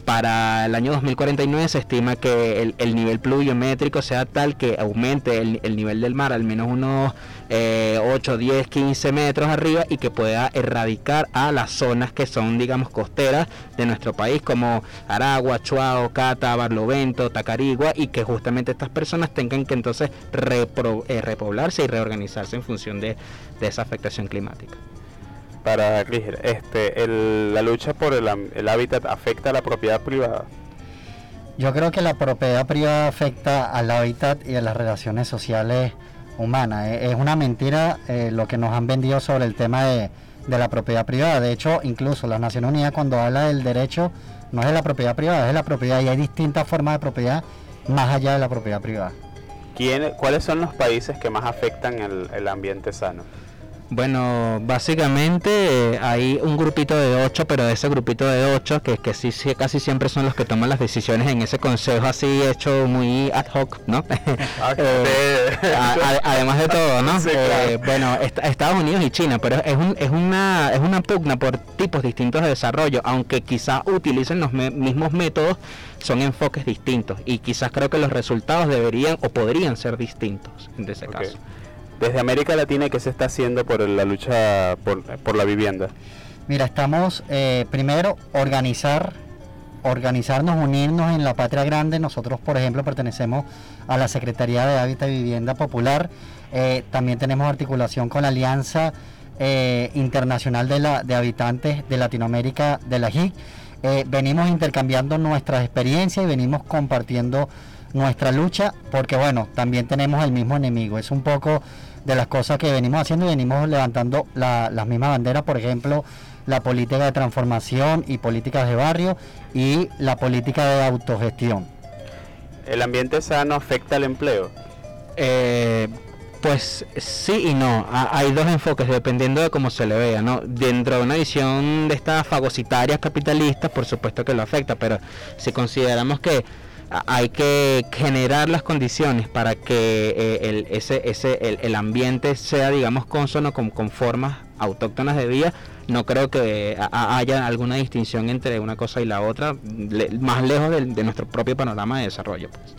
para el año 2049 se estima que el, nivel pluviométrico sea tal que aumente el, nivel del mar al menos unos 8, 10, 15 metros arriba y que pueda erradicar a las zonas que son, digamos, costeras de nuestro país, como Aragua, Chuao, Cata, Barlovento, Tacarigua, y que justamente estas personas tengan que entonces eh, repoblarse y reorganizarse en función de esa afectación climática para Riger, este, la lucha por el, hábitat afecta a la propiedad privada. Yo creo que la propiedad privada afecta al hábitat y a las relaciones sociales humanas. E, es una mentira eh, lo que nos han vendido sobre el tema de, la propiedad privada. De hecho, incluso la Nación Unida cuando habla del derecho no es de la propiedad privada, es de la propiedad y hay distintas formas de propiedad más allá de la propiedad privada. ¿Cuáles son los países que más afectan el ambiente sano? Bueno, básicamente eh, hay un grupito de ocho, pero de ese grupito de ocho, que, que sí, casi siempre son los que toman las decisiones en ese consejo así hecho muy ad hoc, ¿no? <laughs> Ah, eh, además de todo, ¿no? <laughs> Eh, bueno, Estados Unidos y China, pero es, un, es, una, es una pugna por tipos distintos de desarrollo, aunque quizá utilicen los mismos métodos, son enfoques distintos y quizás creo que los resultados deberían o podrían ser distintos en ese caso. Desde América Latina, ¿qué se está haciendo por la lucha por, la vivienda? Mira, estamos eh, primero organizar, organizarnos, unirnos en la patria grande. Nosotros, por ejemplo, pertenecemos a la Secretaría de Hábitat y Vivienda Popular. Eh, también tenemos articulación con la Alianza eh, Internacional de, la, de Habitantes de Latinoamérica, de la HIC. venimos intercambiando nuestras experiencias y venimos compartiendo nuestra lucha, porque bueno, también tenemos el mismo enemigo. Es un poco de las cosas que venimos haciendo y venimos levantando la, las mismas banderas, por ejemplo, la política de transformación y políticas de barrio y la política de autogestión. ¿El ambiente sano afecta al empleo? Eh, pues sí y no. Ha- Hay dos enfoques dependiendo de cómo se le vea, ¿no? Dentro de una visión de estas fagocitarias capitalistas, por supuesto que lo afecta, pero si consideramos que hay que generar las condiciones para que eh, el, ese, ese, el, el ambiente sea, digamos, consono con, con formas autóctonas de vida, no creo que haya alguna distinción entre una cosa y la otra, más lejos del- de, nuestro propio panorama de desarrollo. pues.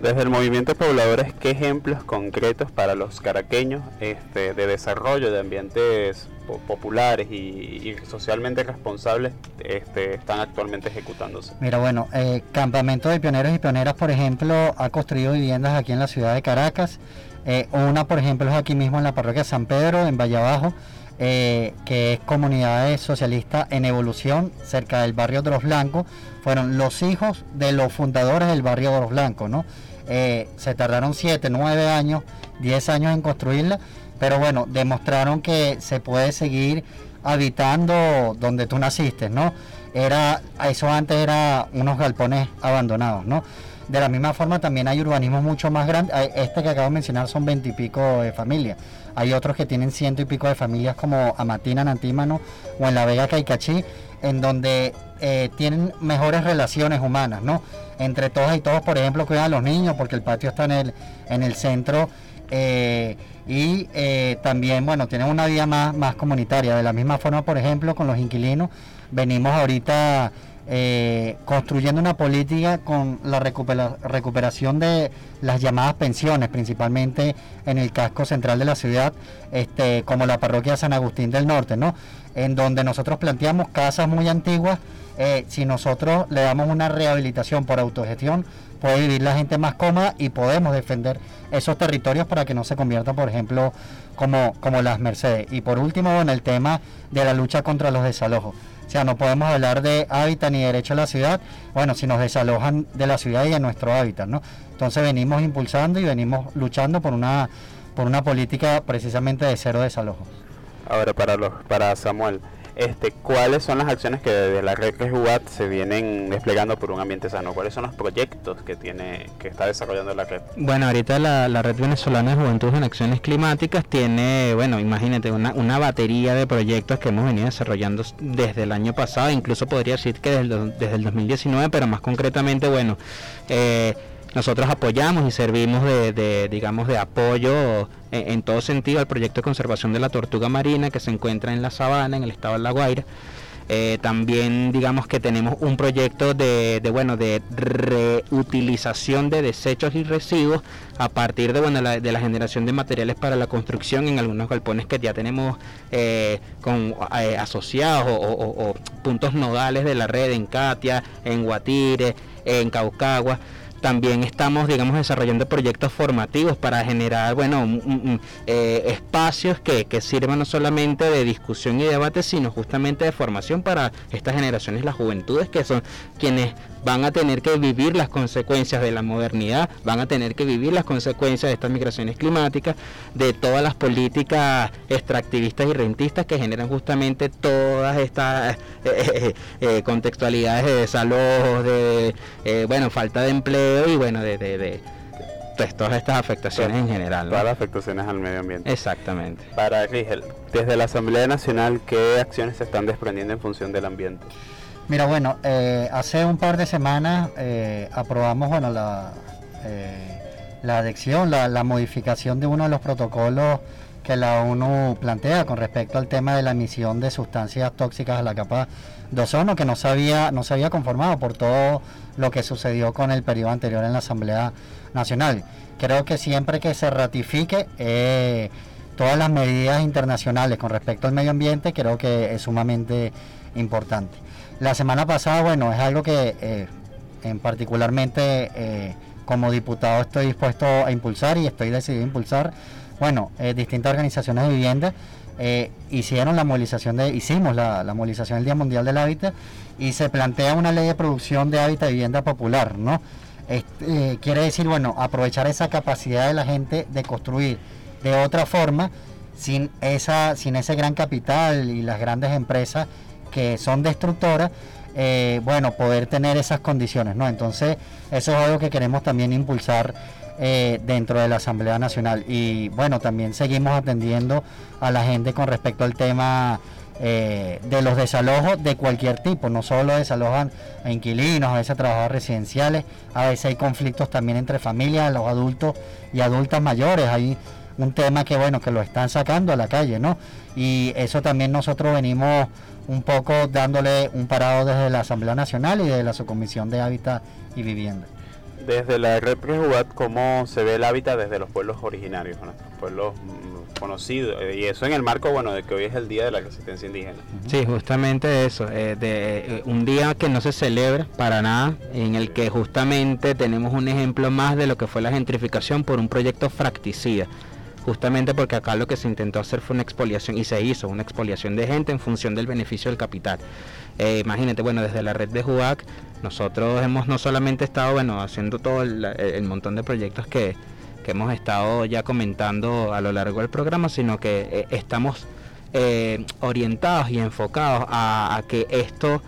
Desde el movimiento pobladores, ¿qué ejemplos concretos para los caraqueños este, de desarrollo de ambientes po- populares y, y socialmente responsables este, están actualmente ejecutándose? Mira, bueno, eh, Campamento de Pioneros y Pioneras, por ejemplo, ha construido viviendas aquí en la ciudad de Caracas. Eh, una, por ejemplo, es aquí mismo en la parroquia San Pedro, en Valle Abajo, eh, que es comunidades socialistas en evolución, cerca del barrio de los Blancos. Fueron los hijos de los fundadores del barrio de los Blancos, ¿no? Eh, se tardaron 7, 9 años, 10 años en construirla, pero bueno, demostraron que se puede seguir habitando donde tú naciste, ¿no? Era, eso antes era unos galpones abandonados, ¿no? De la misma forma también hay urbanismos mucho más grandes. Este que acabo de mencionar son veintipico de familias. Hay otros que tienen ciento y pico de familias como Amatina, Nantímano o en La Vega, Caicachí, en donde eh, tienen mejores relaciones humanas, ¿no? Entre todas y todos, por ejemplo, cuidan a los niños porque el patio está en el, en el centro eh, y eh, también, bueno, tienen una vida más, más comunitaria. De la misma forma, por ejemplo, con los inquilinos, venimos ahorita eh, construyendo una política con la recupera- recuperación de las llamadas pensiones, principalmente en el casco central de la ciudad, este, como la parroquia San Agustín del Norte, ¿no? En donde nosotros planteamos casas muy antiguas, eh, si nosotros le damos una rehabilitación por autogestión, puede vivir la gente más cómoda y podemos defender esos territorios para que no se conviertan, por ejemplo, como, como las Mercedes. Y por último, en el tema de la lucha contra los desalojos. O sea, no podemos hablar de hábitat ni derecho a la ciudad, bueno, si nos desalojan de la ciudad y de nuestro hábitat, ¿no? Entonces venimos impulsando y venimos luchando por una, por una política precisamente de cero desalojo. Ahora para los para Samuel, este, ¿cuáles son las acciones que desde la red Rejubat se vienen desplegando por un ambiente sano? ¿Cuáles son los proyectos que tiene que está desarrollando la red? Bueno, ahorita la, la Red Venezolana de Juventud en Acciones Climáticas tiene, bueno, imagínate, una, una batería de proyectos que hemos venido desarrollando desde el año pasado, incluso podría decir que desde desde el 2019, pero más concretamente, bueno, eh, nosotros apoyamos y servimos de, digamos, de apoyo en, todo sentido al proyecto de conservación de la tortuga marina que se encuentra en la sabana, en el estado de La Guaira. Eh, también digamos que tenemos un proyecto de, bueno de reutilización de desechos y residuos a partir de bueno la, de la generación de materiales para la construcción en algunos galpones que ya tenemos eh, con eh, asociados o, o- puntos nodales de la red en Katia, en Guatire, en Caucagua también estamos, digamos, desarrollando proyectos formativos para generar, bueno, eh, espacios que, que sirvan no solamente de discusión y debate, sino justamente de formación para estas generaciones, las juventudes, que son quienes van a tener que vivir las consecuencias de la modernidad, van a tener que vivir las consecuencias de estas migraciones climáticas, de todas las políticas extractivistas y rentistas que generan justamente todas estas eh, eh, eh, contextualidades de desalojos, de, eh, bueno, falta de empleo y bueno, de, de, de, pues, todas estas afectaciones en general. ¿no? Todas las afectaciones al medio ambiente. Exactamente. Para Rigel, desde la Asamblea Nacional, ¿qué acciones se están desprendiendo en función del ambiente? Mira, bueno, eh, hace un par de semanas eh, aprobamos bueno, la, eh, la adhesión, la, la modificación de uno de los protocolos que la ONU plantea con respecto al tema de la emisión de sustancias tóxicas a la capa de ozono, que no se había, no se había conformado por todo lo que sucedió con el periodo anterior en la Asamblea Nacional. Creo que siempre que se ratifique eh, todas las medidas internacionales con respecto al medio ambiente, creo que es sumamente importante. La semana pasada, bueno, es algo que eh, en particularmente eh, como diputado estoy dispuesto a impulsar y estoy decidido a impulsar. Bueno, eh, distintas organizaciones de vivienda hicieron la movilización de, hicimos la, movilización del Día Mundial del Hábitat y se plantea una ley de producción de hábitat y vivienda popular, ¿no? Este, quiere decir, bueno, aprovechar esa capacidad de la gente de construir de otra forma, sin, esa, sin ese gran capital y las grandes empresas que son destructoras, eh, bueno, poder tener esas condiciones, ¿no? Entonces, eso es algo que queremos también impulsar eh, dentro de la Asamblea Nacional. Y bueno, también seguimos atendiendo a la gente con respecto al tema eh, de los desalojos de cualquier tipo, no solo desalojan a inquilinos, a veces trabajadores residenciales, a veces hay conflictos también entre familias, los adultos y adultas mayores, hay un tema que bueno, que lo están sacando a la calle, ¿no? Y eso también nosotros venimos un poco dándole un parado desde la Asamblea Nacional y de la Subcomisión de Hábitat y Vivienda. Desde la red Prejugat, ¿cómo se ve el hábitat desde los pueblos originarios, nuestros pueblos mm, conocidos? Eh, y eso en el marco, bueno, de que hoy es el Día de la Resistencia Indígena. Sí, justamente eso, eh, de eh, un día que no se celebra para nada, en el que justamente tenemos un ejemplo más de lo que fue la gentrificación por un proyecto fracticida justamente porque acá lo que se intentó hacer fue una expoliación y se hizo una expoliación de gente en función del beneficio del capital. Eh, imagínate, bueno, desde la red de JUAC nosotros hemos no solamente estado, bueno, haciendo todo el, montón de proyectos que, hemos estado ya comentando a lo largo del programa, sino que eh, estamos eh, orientados y enfocados a que esto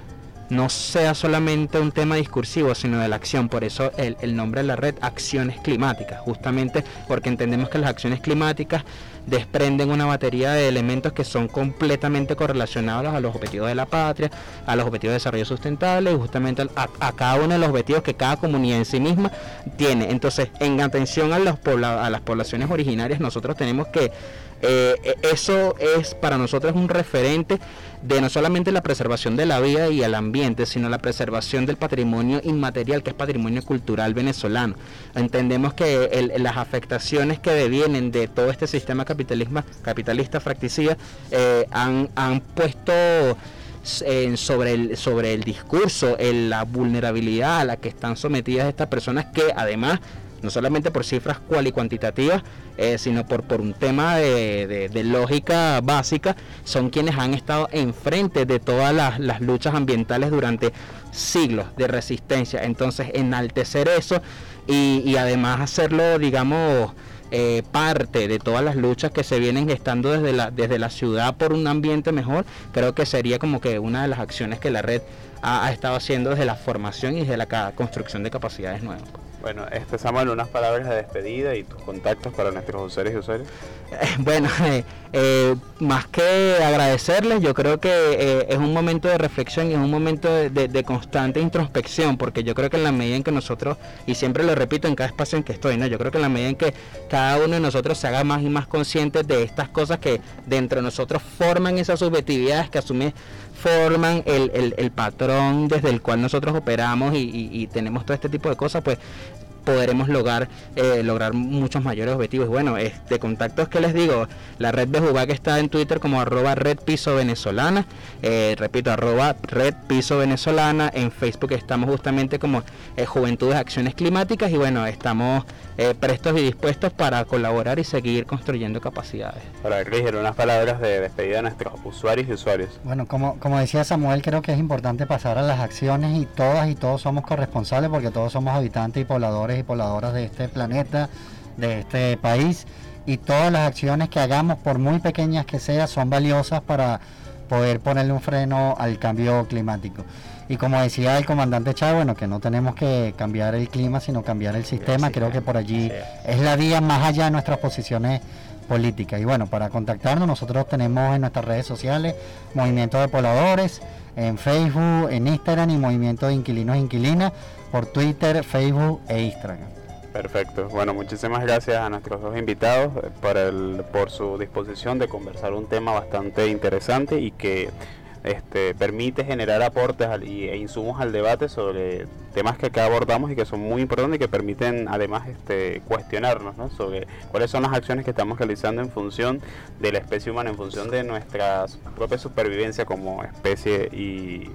no sea solamente un tema discursivo, sino de la acción. Por eso el, nombre de la red, Acciones Climáticas, justamente porque entendemos que las acciones climáticas desprenden una batería de elementos que son completamente correlacionados a los objetivos de la patria, a los objetivos de desarrollo sustentable y justamente a, cada uno de los objetivos que cada comunidad en sí misma tiene. Entonces, en atención a, las poblaciones originarias, nosotros tenemos que eh, e, eso es para nosotros un referente de no solamente la preservación de la vida y el ambiente, sino la preservación del patrimonio inmaterial, que es patrimonio cultural venezolano. Entendemos que las afectaciones que devienen de todo este sistema capitalismo, capitalista fracticida eh, han, han puesto sobre, el, sobre el discurso, en la vulnerabilidad a la que están sometidas estas personas que además no solamente por cifras cual y cuantitativas, eh, sino por, por un tema de, lógica básica, son quienes han estado enfrente de todas las, luchas ambientales durante siglos de resistencia. Entonces, enaltecer eso y, además hacerlo, digamos, eh, parte de todas las luchas que se vienen gestando desde la, desde la ciudad por un ambiente mejor, creo que sería como que una de las acciones que la red ha, ha estado haciendo desde la formación y desde la construcción de capacidades nuevas. Bueno, este Samuel, unas palabras de despedida y tus contactos para nuestros usuarios y usuarios. <laughs> bueno, <laughs> eh, eh, más que agradecerles, yo creo que eh, es un momento de reflexión y es un momento de, constante introspección, porque yo creo que en la medida en que nosotros, y siempre lo repito en cada espacio en que estoy, ¿no? yo creo que en la medida en que cada uno de nosotros se haga más y más consciente de estas cosas que dentro de nosotros forman esas subjetividades que asume forman el, el, patrón desde el cual nosotros operamos y, tenemos todo este tipo de cosas, pues podremos lograr eh, lograr muchos mayores objetivos. Bueno, de contactos que les digo, la red de que está en Twitter como arroba red piso venezolana, eh, repito, arroba red piso venezolana, en Facebook estamos justamente como eh, Juventudes Acciones Climáticas y bueno, estamos eh, prestos y dispuestos para colaborar y seguir construyendo capacidades. Para dirigir unas palabras de despedida a nuestros usuarios y usuarios. Bueno, como, como decía Samuel, creo que es importante pasar a las acciones y todas y todos somos corresponsables porque todos somos habitantes y pobladores y pobladoras de este planeta, de este país y todas las acciones que hagamos, por muy pequeñas que sean, son valiosas para poder ponerle un freno al cambio climático. Y como decía el comandante Chávez, bueno, que no tenemos que cambiar el clima, sino cambiar el sistema. Creo que por allí es la vía más allá de nuestras posiciones políticas. Y bueno, para contactarnos, nosotros tenemos en nuestras redes sociales Movimiento de Pobladores, en Facebook, en Instagram y Movimiento de Inquilinos e Inquilinas, por Twitter, Facebook e Instagram. Perfecto. Bueno, muchísimas gracias a nuestros dos invitados eh, por, el, por su disposición de conversar un tema bastante interesante y que este, permite generar aportes e insumos al debate sobre temas que acá abordamos y que son muy importantes y que permiten además este, cuestionarnos sobre cuáles son las acciones que estamos realizando en función de la especie humana, en función de nuestra propia supervivencia como especie y,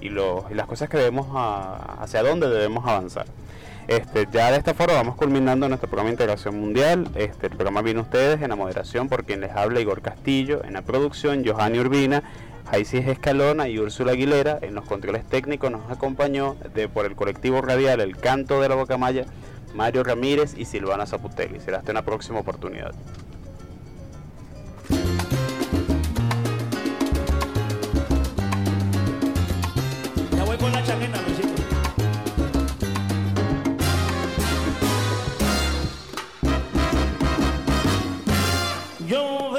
y, las cosas que debemos, hacia dónde debemos avanzar. Este, ya de esta forma vamos culminando nuestro programa de integración mundial. Este, el programa viene ustedes en la moderación por quien les habla Igor Castillo, en la producción Johanny Urbina, Jaisis Escalona y Úrsula Aguilera. En los controles técnicos nos acompañó de por el colectivo radial El Canto de la Bocamaya, Mario Ramírez y Silvana Zaputelli. Será hasta una próxima oportunidad. Ya voy con la chaqueta, Luisito. Yo